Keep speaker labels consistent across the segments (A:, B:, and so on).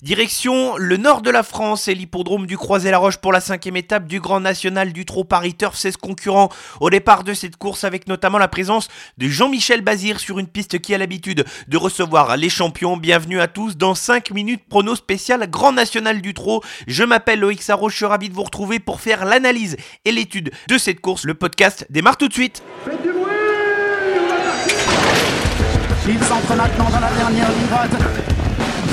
A: Direction le nord de la France et l'hippodrome du Croisé-la-Roche pour la cinquième étape du Grand National du Trot Paris Turf 16 concurrents au départ de cette course avec notamment la présence de Jean-Michel Bazir sur une piste qui a l'habitude de recevoir les champions. Bienvenue à tous dans 5 minutes prono spécial Grand National du Trot. Je m'appelle Loïc Sarro, je suis ravi de vous retrouver pour faire l'analyse et l'étude de cette course. Le podcast démarre tout de suite.
B: Faites du bruit Il s'entre maintenant dans la dernière ligne.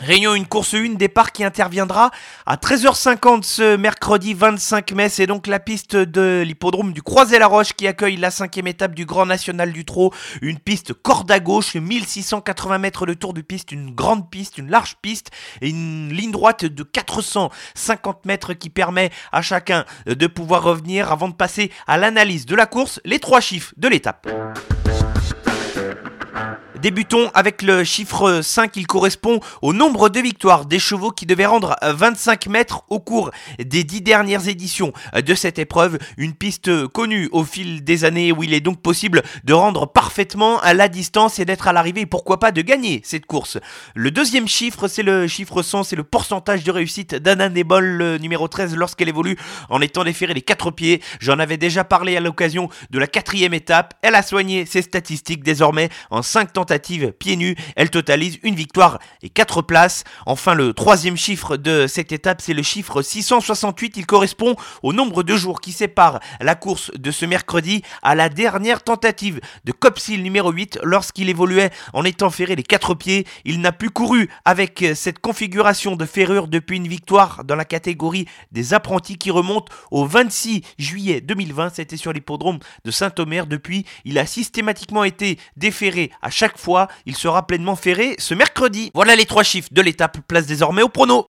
A: Réunion une course 1 départ qui interviendra à 13h50 ce mercredi 25 mai. C'est donc la piste de l'hippodrome du Croisé-la-Roche qui accueille la cinquième étape du Grand National du Trot. Une piste corde à gauche, 1680 mètres de tour de piste, une grande piste, une large piste et une ligne droite de 450 mètres qui permet à chacun de pouvoir revenir avant de passer à l'analyse de la course. Les trois chiffres de l'étape. Débutons avec le chiffre 5, il correspond au nombre de victoires des chevaux qui devaient rendre 25 mètres au cours des 10 dernières éditions de cette épreuve. Une piste connue au fil des années où il est donc possible de rendre parfaitement à la distance et d'être à l'arrivée pourquoi pas de gagner cette course. Le deuxième chiffre, c'est le chiffre 100, c'est le pourcentage de réussite d'Anna Nebol, le numéro 13, lorsqu'elle évolue en étant déférée les quatre pieds. J'en avais déjà parlé à l'occasion de la quatrième étape. Elle a soigné ses statistiques désormais en 5 tentatives pieds nus. Elle totalise une victoire et 4 places. Enfin, le troisième chiffre de cette étape, c'est le chiffre 668. Il correspond au nombre de jours qui séparent la course de ce mercredi à la dernière tentative de Copsil numéro 8 lorsqu'il évoluait en étant ferré les 4 pieds. Il n'a plus couru avec cette configuration de ferrure depuis une victoire dans la catégorie des apprentis qui remonte au 26 juillet 2020. C'était sur l'hippodrome de Saint-Omer. Depuis, il a systématiquement été déféré à chaque fois. Il sera pleinement ferré ce mercredi. Voilà les trois chiffres de l'étape. Place désormais au prono.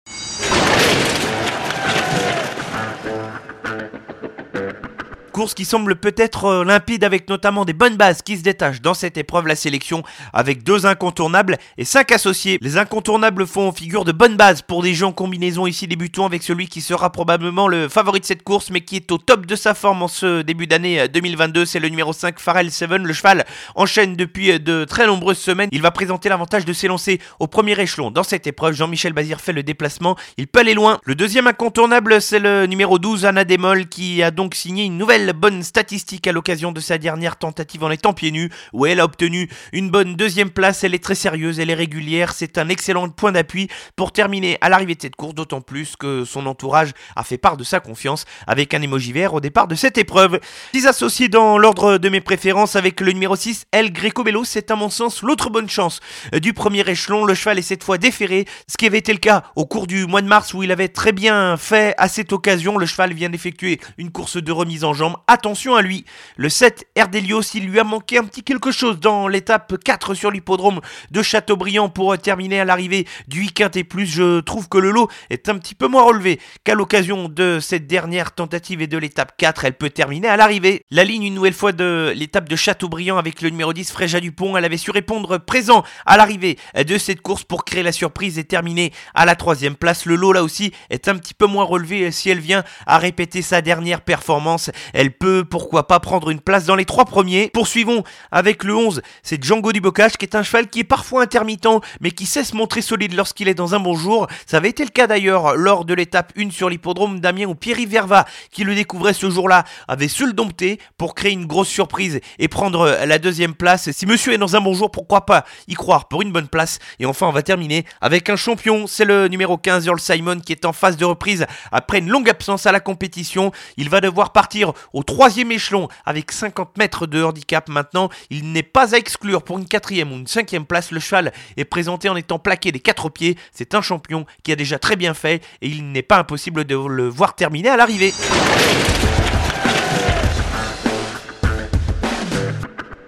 A: Course qui semble peut-être euh, limpide avec notamment des bonnes bases qui se détachent dans cette épreuve, la sélection avec deux incontournables et cinq associés. Les incontournables font figure de bonnes bases pour des jeux en combinaison ici débutons avec celui qui sera probablement le favori de cette course mais qui est au top de sa forme en ce début d'année 2022, c'est le numéro 5 Pharrell Seven. Le cheval enchaîne depuis de très nombreuses semaines. Il va présenter l'avantage de s'élancer au premier échelon dans cette épreuve. Jean-Michel Bazir fait le déplacement, il peut aller loin. Le deuxième incontournable c'est le numéro 12 Anna Demol qui a donc signé une nouvelle bonne statistique à l'occasion de sa dernière tentative en étant pieds nus, où elle a obtenu une bonne deuxième place. Elle est très sérieuse, elle est régulière, c'est un excellent point d'appui pour terminer à l'arrivée de cette course, d'autant plus que son entourage a fait part de sa confiance avec un émoji vert au départ de cette épreuve. Six associés dans l'ordre de mes préférences avec le numéro 6, El Greco Bello, c'est à mon sens l'autre bonne chance du premier échelon. Le cheval est cette fois déféré, ce qui avait été le cas au cours du mois de mars où il avait très bien fait à cette occasion. Le cheval vient d'effectuer une course de remise en jambe attention à lui. Le 7 Erdelios, il lui a manqué un petit quelque chose dans l'étape 4 sur l'hippodrome de Châteaubriand pour terminer à l'arrivée du week-end et plus. Je trouve que le lot est un petit peu moins relevé qu'à l'occasion de cette dernière tentative et de l'étape 4. Elle peut terminer à l'arrivée. La ligne une nouvelle fois de l'étape de Châteaubriand avec le numéro 10 Fréja Dupont. Elle avait su répondre présent à l'arrivée de cette course pour créer la surprise et terminer à la troisième place. Le lot là aussi est un petit peu moins relevé si elle vient à répéter sa dernière performance. Elle peut pourquoi pas prendre une place dans les trois premiers. Poursuivons avec le 11, c'est Django du Bocage qui est un cheval qui est parfois intermittent mais qui sait se montrer solide lorsqu'il est dans un bon jour. Ça avait été le cas d'ailleurs lors de l'étape 1 sur l'hippodrome d'Amiens où Pierre Verva qui le découvrait ce jour-là avait su le dompter pour créer une grosse surprise et prendre la deuxième place. Si monsieur est dans un bon jour, pourquoi pas y croire pour une bonne place? Et enfin on va terminer avec un champion, c'est le numéro 15 Earl Simon qui est en phase de reprise après une longue absence à la compétition. Il va devoir partir au troisième échelon avec 50 mètres de handicap maintenant. Il n'est pas à exclure pour une quatrième ou une cinquième place. Le cheval est présenté en étant plaqué des quatre pieds. C'est un champion qui a déjà très bien fait et il n'est pas impossible de le voir terminer à l'arrivée.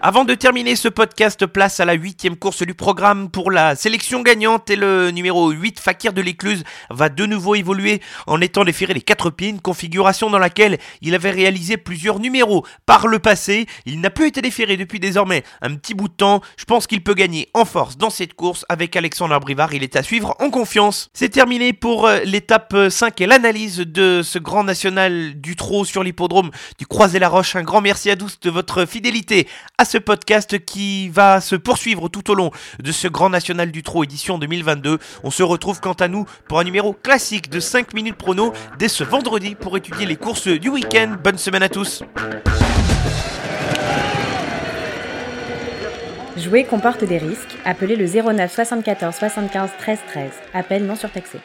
A: Avant de terminer ce podcast, place à la huitième course du programme pour la sélection gagnante et le numéro 8, Fakir de l'Écluse, va de nouveau évoluer en étant déféré les quatre pieds, une configuration dans laquelle il avait réalisé plusieurs numéros par le passé. Il n'a plus été déféré depuis désormais un petit bout de temps. Je pense qu'il peut gagner en force dans cette course avec Alexandre Brivard. Il est à suivre en confiance. C'est terminé pour euh, l'étape 5 et l'analyse de ce grand national du trot sur l'hippodrome du Croisé-la-Roche. Un grand merci à tous de votre fidélité à ce podcast qui va se poursuivre tout au long de ce Grand National du Trot édition 2022. On se retrouve quant à nous pour un numéro classique de 5 minutes prono dès ce vendredi pour étudier les courses du week-end. Bonne semaine à tous.
C: Jouer comporte des risques. Appelez le 09 74 75 13 13. Appel non surtaxé.